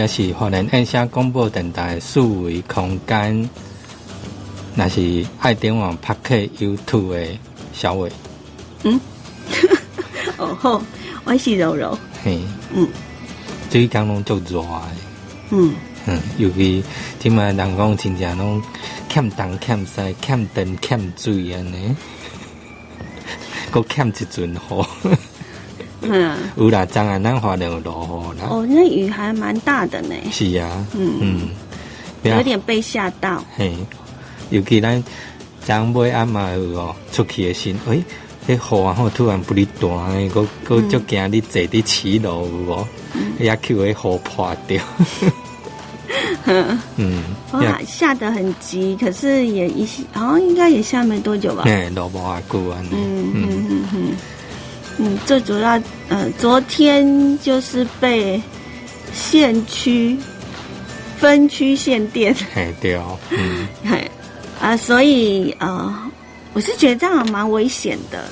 者是华人印象广播电台数位空间，那是爱点网拍客 YouTube 的小伟。嗯，哦吼，我是柔柔。嘿，嗯，最近拢足热的。嗯嗯，尤其即卖人讲真正拢欠东欠西欠灯欠水安尼，搁欠一阵雨。嗯，有啦，昨下咱花莲有落雨啦。哦，那雨还蛮大的呢。是啊，嗯嗯，有点被吓到。嘿，尤其咱长尾暗嘛有哦，出去的时，诶、迄雨啊，吼突然不哩大诶，我我足惊你坐伫骑楼有无？也去迄雨破掉。嗯，哇，下得很急，可是也一好像应该也下没多久吧。哎，落无偌久安尼。嗯嗯嗯嗯。嗯，最主要，呃，昨天就是被县区分区限电，嘿对哦，嗯，嘿啊，所以呃，我是觉得这样蛮危险的。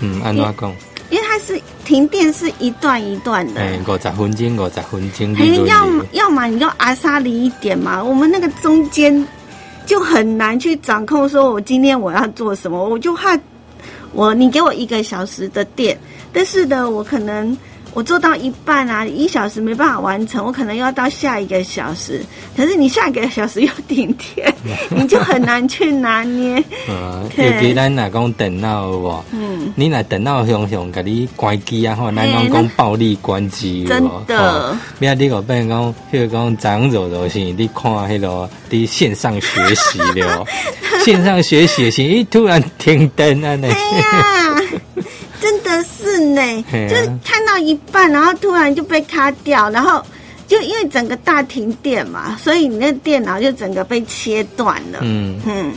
嗯，安怎讲？因为它是停电是一段一段的，哎，五十分钟，五十分钟，哎，要要么你就阿沙离一点嘛，我们那个中间就很难去掌控，说我今天我要做什么，我就怕我你给我一个小时的电，但是呢，我可能我做到一半啊，一小时没办法完成，我可能要到下一个小时，可是你下一个小时又停电，你就很难去拿捏。嗯，尤其咱若讲电脑有无？嗯，你若电脑向向甲你关机啊，吼，咱讲讲暴力关机，真的。免你个变讲，譬如讲长肉肉是，你看迄个伫线上学习了，线上学习时，伊突然停电啊，哎呀！呢，就是看到一半，然后突然就被卡掉，然后就因为整个大停电嘛，所以你那电脑就整个被切断了。嗯嗯，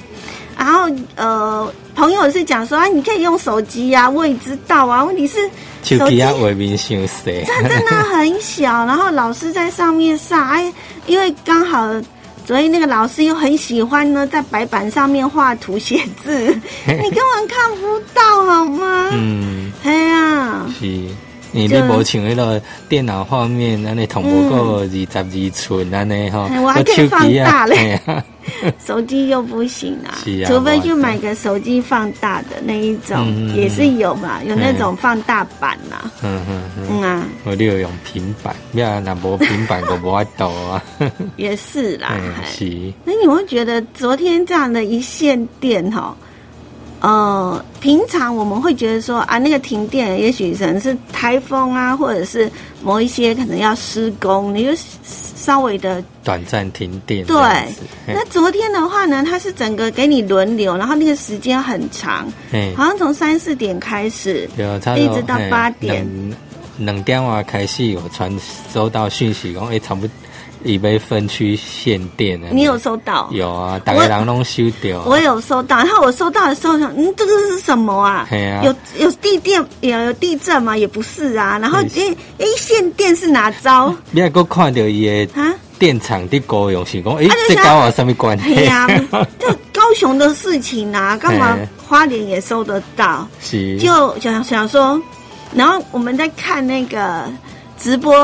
然后呃，朋友是讲说啊，你可以用手机呀，我也知道啊，问题是手机啊，外面小小，它真的很小，然后老师在上面上，哎，因为刚好。所以那个老师又很喜欢呢，在白板上面画图写字，你根本看不到好吗？嗯，哎呀，是，你你无像那个电脑画面，那你同不过二十二寸，那你哈，我还可以放大嘞。手机又不行啊，除非就买个手机放大的那一种，也是有嘛，有那种放大版呐。嗯嗯嗯啊，我都有用平板，要那无平板都无爱抖啊。也是啦，是。那你会觉得昨天这样的一线电哈？呃，平常我们会觉得说啊，那个停电也许可能是台风啊，或者是某一些可能要施工，你就稍微的短暂停电。对，那昨天的话呢，它是整个给你轮流，然后那个时间很长，好像从三四点开始，一直到八点，两点话开始有传收到讯息，讲哎，差不多。已被分区限电了，你有收到？有啊，大家人拢收掉。我有收到，然后我收到的时候想，嗯，这个是什么啊？啊有有地电，有有地震吗？也不是啊。然后诶诶，限电是哪招？你还够看到伊的啊？电厂的高用是讲，诶，这跟我什么关系？对呀，这高雄的事情啊，干嘛花莲也收得到？是，就想想说，然后我们在看那个。直播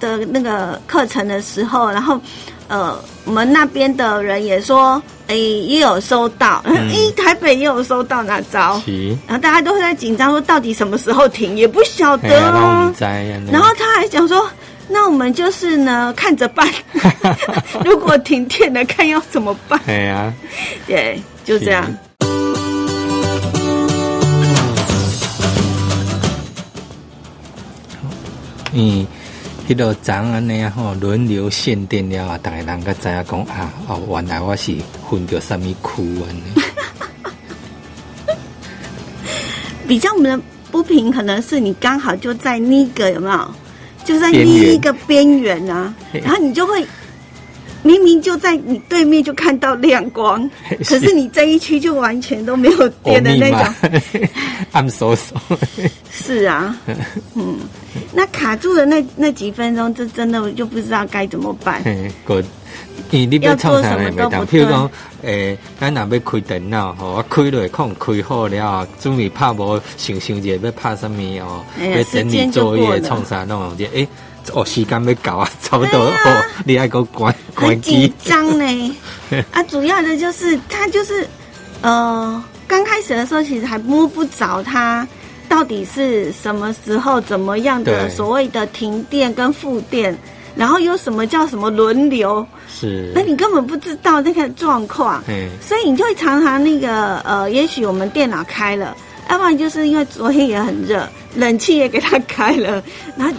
的那个课程的时候，然后，呃，我们那边的人也说，哎，也有收到，哎，台北也有收到那招，然后大家都会在紧张，说到底什么时候停，也不晓得。哦。然后他还讲说，那我们就是呢，看着办，如果停电了，看要怎么办。对啊，对，就这样。嗯，迄个长安尼啊吼，轮流限电了啊，大家人个知影讲啊，哦，原来我是混着什么区安尼。比较我们的不平，可能是你刚好就在那个有没有？就在那一个边缘啊，然后你就会。明明就在你对面就看到亮光，可是你这一区就完全都没有电的那种。I'm so sorry。是啊，嗯，那卡住的那那几分钟，这真的就不知道该怎么办。个，你要做什么都不譬如讲，诶，咱若要开电脑吼，开落空开好了，准备拍无想想者要拍什么哦，要整理作业创啥弄种，诶。哦，时间要到啊，差不多。啊。哦，你爱给我关关很紧，张呢。啊，主要的就是他就是呃，刚开始的时候其实还摸不着他到底是什么时候怎么样的所谓的停电跟复电，然后有什么叫什么轮流，是。那，你根本不知道那个状况。哎，所以你就会常常那个呃，也许我们电脑开了，要不然就是因为昨天也很热，冷气也给它开了，然后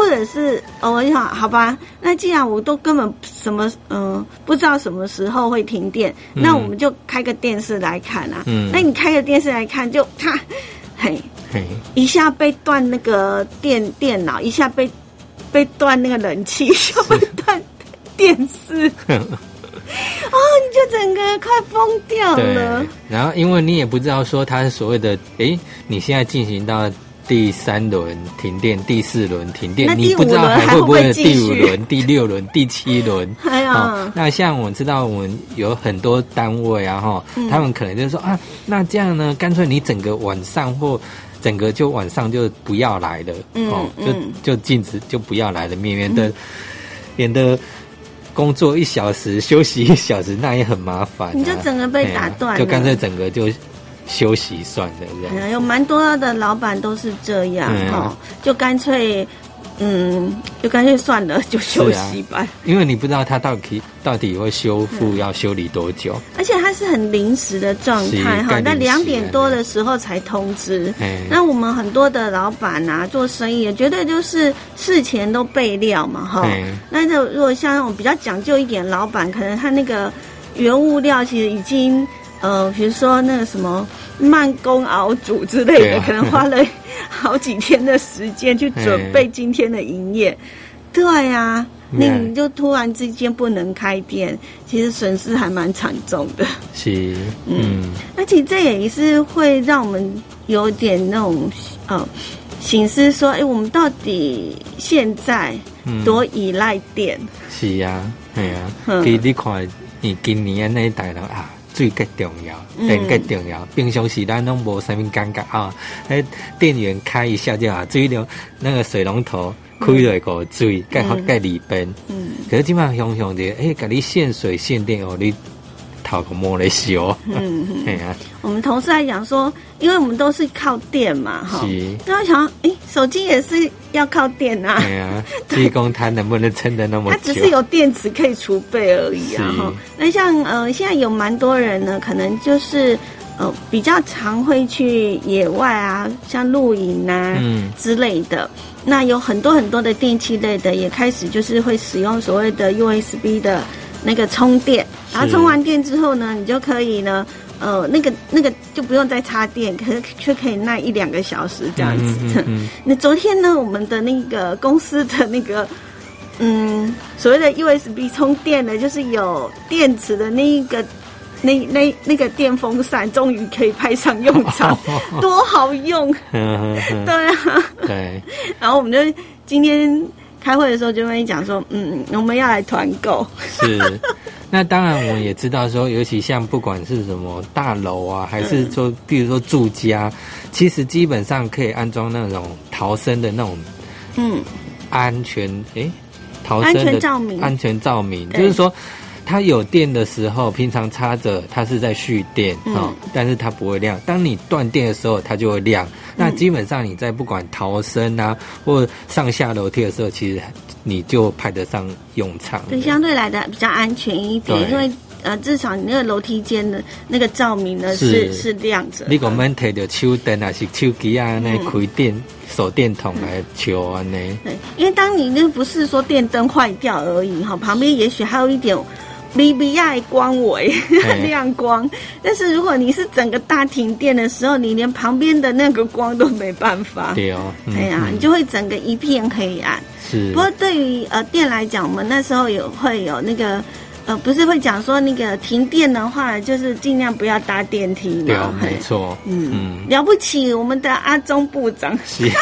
或者是哦，我想好吧，那既然我都根本什么嗯、呃不知道什么时候会停电，嗯那我们就开个电视来看啊。嗯那你开个电视来看就，它嘿嘿，一下被断那个电电脑，一下被被断那个冷气，一下被断电视，哦，你就整个快疯掉了。，然后因为你也不知道说它是所谓的，哎，你现在进行到第三轮停电、第四轮停电你不知道还会不会第五轮、第六轮、第七轮。哎呀，哦，那像我知道我们有很多单位啊，哈、嗯。他们可能就是说啊，那这样呢，干脆你整个晚上或整个就晚上就不要来了，嗯就就禁止就不要来了，免免得、免得工作一小时休息一小时，那也很麻烦、啊，你就整个被打断了。就干脆整个就休息算的这样。有蛮多的老板都是这样嗯哈、就干脆，嗯，就干脆算了，就休息吧。因为你不知道它到底到底会修复要修理多久，而且它是很临时的状态是哈，那两点多的时候才通知。哎，那我们很多的老板啊，做生意也绝对就是事前都备料嘛，哈哎。那就如果像那种比较讲究一点老板，可能他那个原物料其实已经呃，比如说那个什么慢工熬煮之类的，啊。可能花了好几天的时间去准备今天的营业。对呀、那嗯你就突然之间不能开店，其实损失还蛮惨重的。是，嗯，那其实这也是会让我们有点那种呃醒思，说，哎，我们到底现在嗯。多依赖电？是啊，系啊，嗯其实你看，你今年那一代人啊，水较重要，嗯电较重要。平常时咱拢无啥物感觉啊，迄电源开一下就好，水龙那个水龙头开了个水，盖好嗯盖里边。嗯可是即摆想想着，诶，甲你限水限电哦，你头个摸来烧，嗯嗯，嘿啊，我们同事还讲说，因为我们都是靠电嘛，哈。是，那我想，哎，手机也是要靠电啊，对啊，至于讲它能不能撑得那么久？它只是有电池可以储备而已啊，哈。那像呃，现在有蛮多人呢，可能就是呃比较常会去野外啊，像露营啊，嗯之类的。那有很多很多的电器类的也开始就是会使用所谓的 USB 的那个充电，然后充完电之后呢，你就可以呢，呃，那个那个就不用再插电，可是却可以耐一两个小时这样子。嗯嗯嗯 那昨天呢，我们的那个公司的那个。嗯，所谓的 USB 充电呢，就是有电池的那一个，那那那个电风扇，终于可以派上用场，多好用！对啊，对，然后我们就今天开会的时候就跟你讲说，嗯，我们要来团购，是，那当然我们也知道说，尤其像不管是什么大楼啊，还是说，比如说住家，其实基本上可以安装那种逃生的那种嗯，安全诶，逃生安全的照明。安全照明，就是说。它有电的时候，平常插着，它是在蓄电嗯哦，但是它不会亮。当你断电的时候，它就会亮。那嗯基本上你在不管逃生啊，或上下楼梯的时候，其实你就派得上用场。对，相对来的比较安全一点，因为呃，至少你那个楼梯间的那个照明呢是是是亮着的。你讲免摕着手灯啊，是手机啊，那嗯开电手电筒来照安尼。对，因为当你那不是说电灯坏掉而已哈，旁边也许还有一点微微亚的光维 嘿。亮光，但是如果你是整个大停电的时候，你连旁边的那个光都没办法。对哦，嗯哎呀，嗯。你就会整个一片黑暗。是。不过对于呃电来讲，我们那时候有会有那个呃，不是会讲说那个停电的话，就是尽量不要搭电梯对哦没错，嗯，嗯，了不起，我们的阿中部长。是，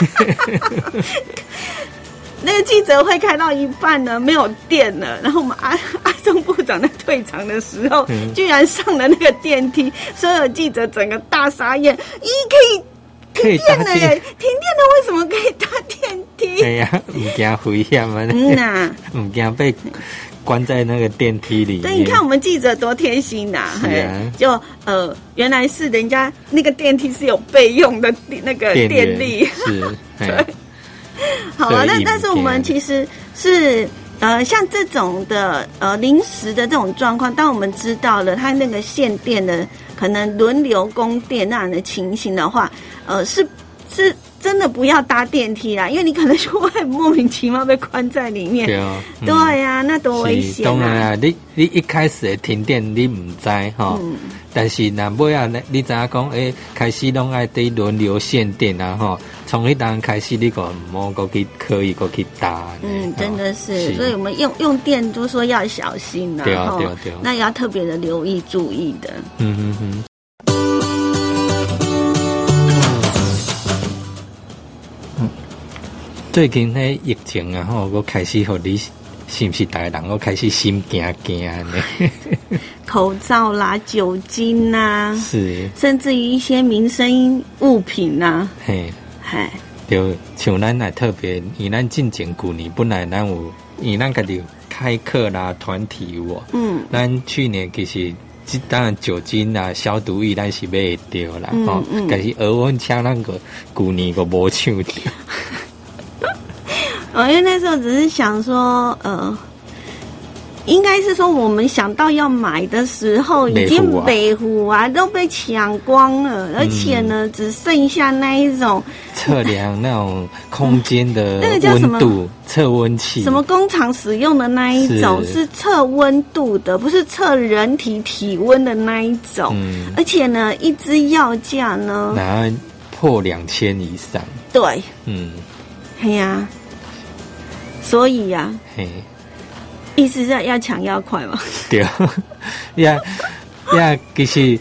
那个记者会开到一半呢，没有电了，然后我们阿阿中部长在退场的时候，嗯居然上了那个电梯，所有记者整个大傻眼，咦，可以停电了耶！停电了，为什么可以搭电梯？哎呀，唔惊危险啊，嗯呐、唔惊被关在那个电梯里面。对，你看我们记者多贴心呐、是啊就呃，原来是人家那个电梯是有备用的那个电力。是，嘿 好啊，对影那但是我们其实是呃，像这种的呃临时的这种状况，当我们知道了它那个限电的可能轮流供电那样的情形的话，呃，是是真的不要搭电梯啦，因为你可能就会莫名其妙被关在里面。对啊，嗯对呀、那多危险啊！当然啦，你你一开始的停电你唔知哈，嗯但是那尾啊，你你知影讲，诶、开始拢爱对轮流限电啊吼，从迄当开始你个唔好过去可以过去搭。嗯，真的是，所以我们用用电都说要小心呐、对啊对啊对啊那也要特别的留意注意的。嗯嗯嗯。最近迄疫情啊，吼，我开始互你是毋是大家人我开始心惊惊呢？口罩啦、酒精啦，是，甚至于一些民生物品呐、嘿。嗨，就像咱来特别，以咱进前旧年本来咱有，以咱家己有开课啦、团体有无？嗯。咱去年其实，即当然酒精啊、消毒液咱是买会着啦，嗯吼、嗯但是额温枪那个旧年个无抢着，呃，因为那时候只是想说，呃，应该是说我们想到要买的时候，已经北湖啊都被抢光了，而且呢，嗯。只剩下那一种测量那种空间的 那个叫什么温度，测温器，什么工厂使用的那一种是是测温度的，不是测人体体温的那一种。嗯，而且呢，一支药价呢，然后破两千以上，对，嗯，哎呀、所以呀、嘿。意思是要抢要快嘛。对，呀呀，其实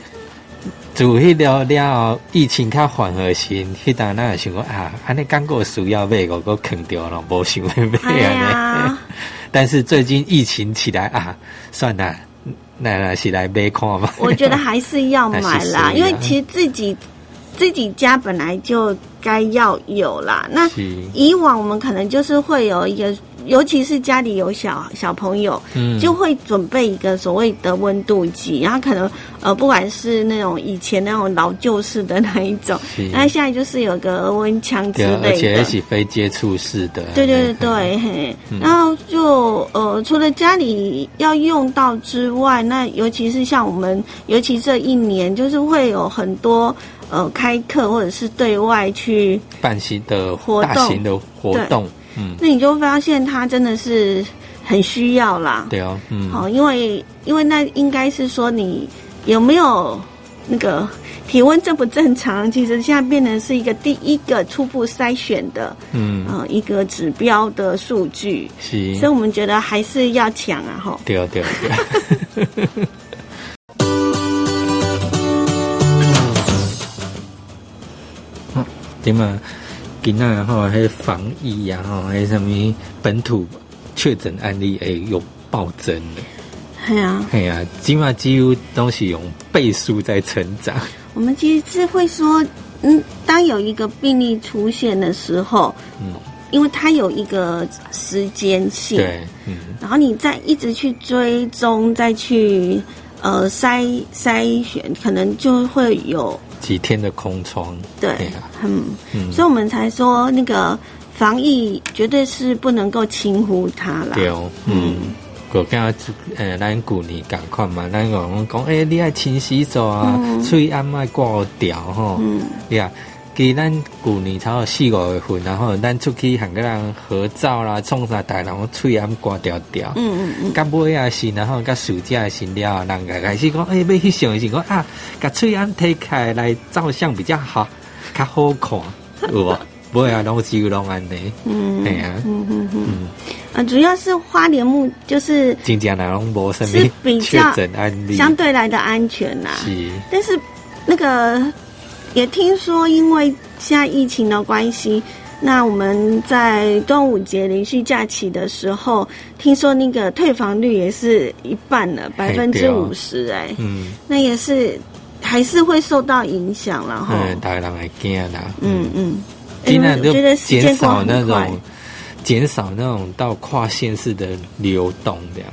自迄了了后，疫情较缓和时，迄当咱也想讲啊，安尼刚过需要买，我个坑掉了，无想要买哎啊呀呢。但是最近疫情起来啊，算了，那那是来买看嘛。我觉得还是要买啦，因为其实自己自己家本来就该要有啦。那，以往我们可能就是会有一个，尤其是家里有小小朋友，嗯。就会准备一个所谓的温度计，然后可能呃，不管是那种以前那种老旧式的那一种，那现在就是有个额温枪之类的。且是非接触式的。对对对嗯，对，嘿，嗯。然后就呃，除了家里要用到之外，那尤其是像我们，尤其这一年，就是会有很多呃开课或者是对外去，办型的活动。大型的活动，嗯，那你就发现他真的是很需要啦。对啊，嗯，好，因为因为那应该是说你有没有那个体温正不正常，其实现在变成是一个第一个初步筛选的嗯，呃一个指标的数据，是所以，我们觉得还是要抢啊，吼。对啊对啊对。点嘛？今仔吼，迄防疫啊，吼，迄什么本土确诊案例诶有暴增的。对啊，哎呀，今嘛几乎都是用倍数在成长。我们其实是会说，嗯，当有一个病例出现的时候，嗯，因为它有一个时间性，对，嗯，然后你再一直去追踪，再去呃筛筛选，可能就会有几天的空窗。对嗯，嗯，所以我们才说那个防疫绝对是不能够轻忽它了。对哦，嗯。我感觉，呃，咱旧年赶快嘛，咱讲讲，哎、你爱勤洗手啊，嗯喙暗爱挂掉吼。嗯，对啊，其实咱旧年差不多四五月份，然后咱出去和个人合照啦，创啥台，然后喙暗挂掉掉。嗯嗯嗯，甲尾啊是，然后甲暑假的时了，人家开始讲，诶、要翕相的时讲啊，甲喙暗推开来照相比较好，较好看，有无？尾啊，拢只有拢安尼，嗯，嘿啊嗯嗯嗯，嗯，呃，主要是花莲木就是真正来拢无什是么确比较诊案例，相对来的安全啦。是，但是那个也听说，因为现在疫情的关系，那我们在端午节连续假期的时候，听说那个退房率也是一半了，百分之五十，哎，嗯，那也是还是会受到影响了哈。嗯，大家人会惊啦。嗯嗯，尽量就觉得减少那种。减少那种到跨县市的流动，这样。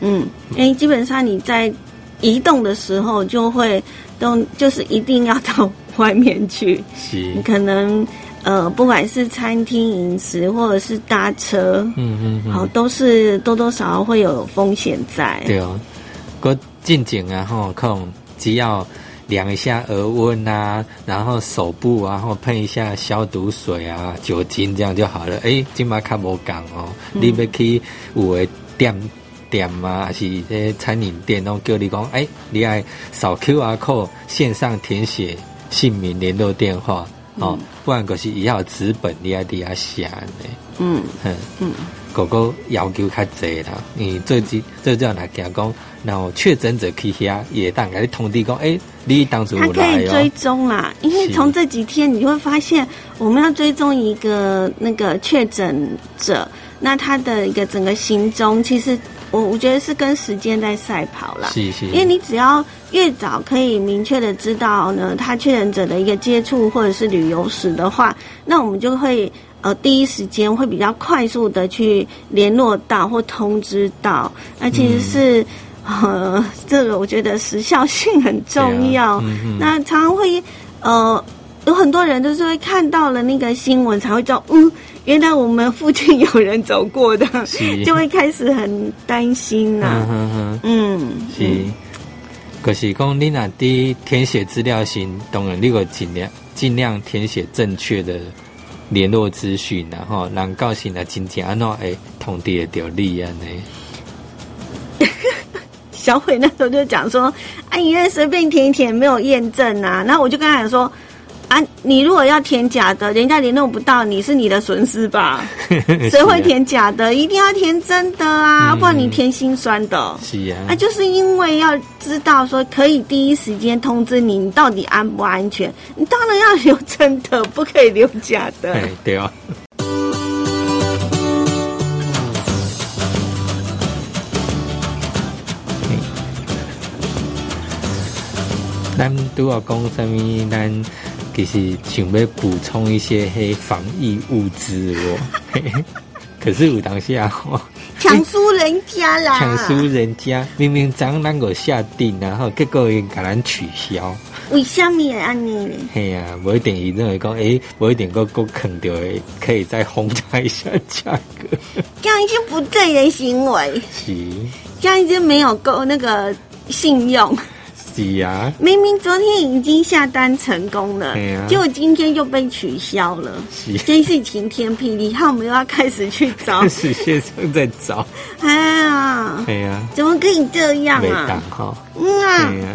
嗯，因为基本上你在移动的时候，就会都就是一定要到 外面去，是你，可能呃，不管是餐厅饮食或者是搭车，嗯嗯嗯，好，都是多多少少会有风险在。对哦。过进景啊，吼，可能只要量一下额温啊，然后手部啊，然后喷一下消毒水啊、酒精，这样就好了。哎，今嘛较无讲哦，你要去有的店店啊，还是这餐饮店，拢叫你讲，哎，你爱扫 QR code 线上填写姓名、联络电话，哦，不然就是以后有纸本你爱底下写呢。嗯。嗯。嗯，狗狗要求较济啦，你最近最主要来讲讲，然后确诊者去遐也当给你通知讲，诶、你当初他可以追哦，踪啦，因为是。从这几天你会发现，我们要追踪一个那个确诊者，那他的一个整个行踪，其实我我觉得是跟时间在赛跑啦。是是，因为你只要越早可以明确的知道呢，他确诊者的一个接触或者是旅游史的话，那我们就会呃第一时间会比较快速的去联络到或通知到，那其实是。呃，这个我觉得时效性很重要。啊嗯嗯那常常会呃，有很多人都是会看到了那个新闻才会知道，嗯，原来我们附近有人走过的，就会开始很担心呐、嗯哼哼，嗯，是，可是讲你那滴填写资料时，当然你个尽量尽量填写正确的联络资讯，然后人到时若真正安怎会通知会到你安尼。小伟那时候就讲说，啊，你那随便填一填没有验证啊。然后我就跟他讲说，啊，你如果要填假的，人家联络不到你是你的损失吧？谁会填假的？一定要填真的啊，嗯不然你填心酸的。是啊啊，，就是因为要知道说可以第一时间通知你，你到底安不安全？你当然要留真的，不可以留假的。哎，对啊。咱都要讲什么？咱其实想要补充一些黑防疫物资哦。可是有当下哦，抢输人家啦！抢输人家，明明咱咱个下定，然后结果伊甲咱取消。为什么会安尼呢？嘿呀、啊，不一定伊认为讲，诶、不一定个个肯掉诶，可以再轰炸一下价格。这样是不对的行为，是这样已经没有够那个信用。是啊，明明昨天已经下单成功了，对啊。结果今天又被取消了，是。真是晴天霹雳！好，我们又要开始去找。是线上在找，哎呀，对呀、怎么可以这样没当啊？哈，嗯啊。对，呀、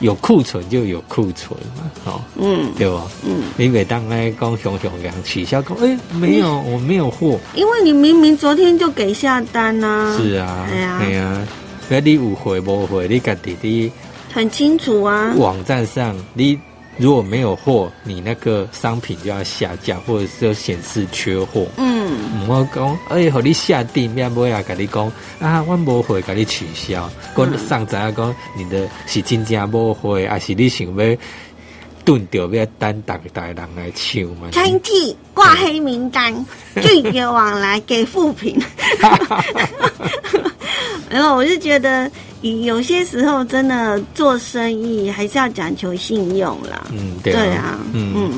有库存就有库存嘛，哦，嗯。对吧？嗯，你每当来讲熊熊样取消，讲诶、没有，我没有货，因为你明明昨天就给下单呐、是啊，哎呀。对呀、那你有回无回？你家己伫很清楚啊。网站上，你如果没有货，你那个商品就要下架，或者是有显示缺货。嗯，唔好讲，哎，和你下定，要不要跟你讲啊，我无货，跟你取消。讲上知影讲，你的是真正无货，还是你想要断掉要单逐大人来抢嘛？餐厅挂黑名单，拒绝往来，给负评。然后我就觉得，有些时候真的做生意还是要讲求信用啦。嗯，对对啊啊，，嗯嗯，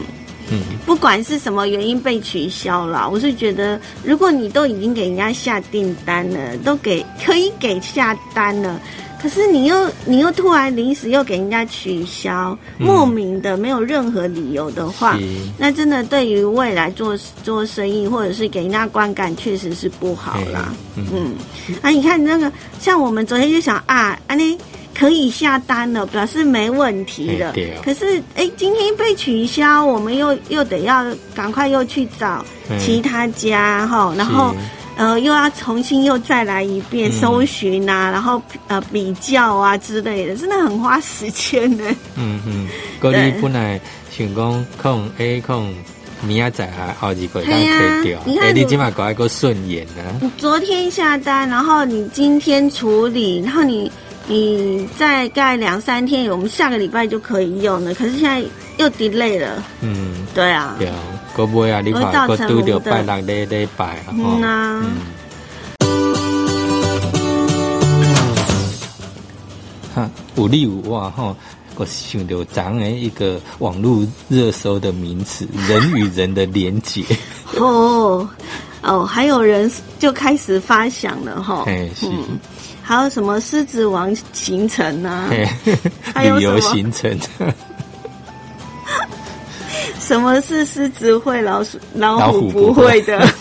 嗯，不管是什么原因被取消了，我是觉得，如果你都已经给人家下订单了，都给可以给下单了，可是你又你又突然临时又给人家取消，嗯莫名的没有任何理由的话，那真的对于未来做做生意或者是给人家观感确实是不好啦。嗯嗯，啊，你看那个，像我们昨天就想啊，安妮可以下单了，表示没问题了。哎对哦可是哎，今天被取消，我们又又得要赶快又去找嗯其他家哈、然后。呃，又要重新又再来一遍嗯。搜寻啊，然后呃比较啊之类的，真的很花时间呢。嗯嗯，嗰对你本来想讲可能 A 可能明仔载还后几个当对啊退掉，你看哎，你我即马搞一个顺延啊，你昨天下单，然后你今天处理，然后你你再盖两三天，我们下个礼拜就可以用了。可是现在又 delay 了，嗯，对啊，对啊，个买啊，你会看个拄着拜六礼礼拜啊，吼。嗯啊，哈，有你有我吼，我想到咱的一个网络热搜的名词“ 人与人的连结。哦哦，还有人就开始发想了哈，嘿是。嗯，还有什么狮子王行程啊，还有旅游什么行程，什么是狮子会，老鼠老老虎虎不不会。的，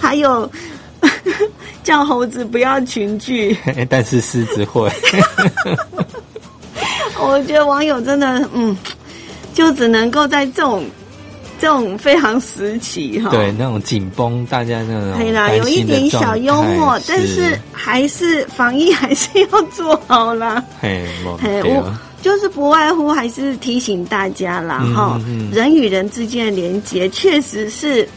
还有 叫猴子不要群聚。但是狮子会，我觉得网友真的，嗯，就只能够在这种这种非常时期哈，对那种紧绷，大家那种可以啦，有一点小幽默态，但是还是防疫还是要做好啦。嘿，没嘿，我就是不外乎还是提醒大家啦，嗯哈、嗯嗯。人与人之间的连接确实是，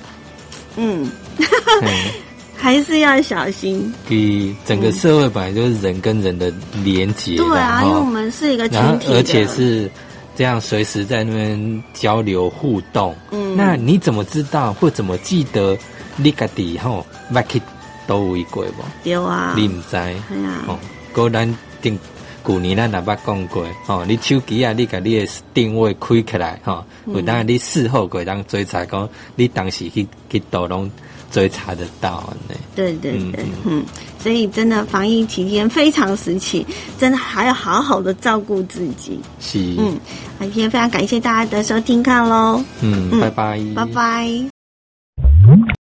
嗯，嘿。还是要小心。给整个社会本来就是人跟人的连结啦，对啊，因为我们是一个群体而且是这样随时在那边交流互动，嗯。那你怎么知道或怎么记得你家底吼捌去倒位过不？对啊，你唔知？哎呀。哦，个咱定旧年咱也捌讲过哦，你手机啊，你甲你的定位开起来吼，嗯。有当你事后可以当追查讲你当时去去倒拢追查得到呢。对对嗯对，嗯，所以真的防疫期间非常时期，真的还要好好的照顾自己。是，嗯，好，今天非常感谢大家的收听看喽，嗯，嗯。拜拜，拜拜。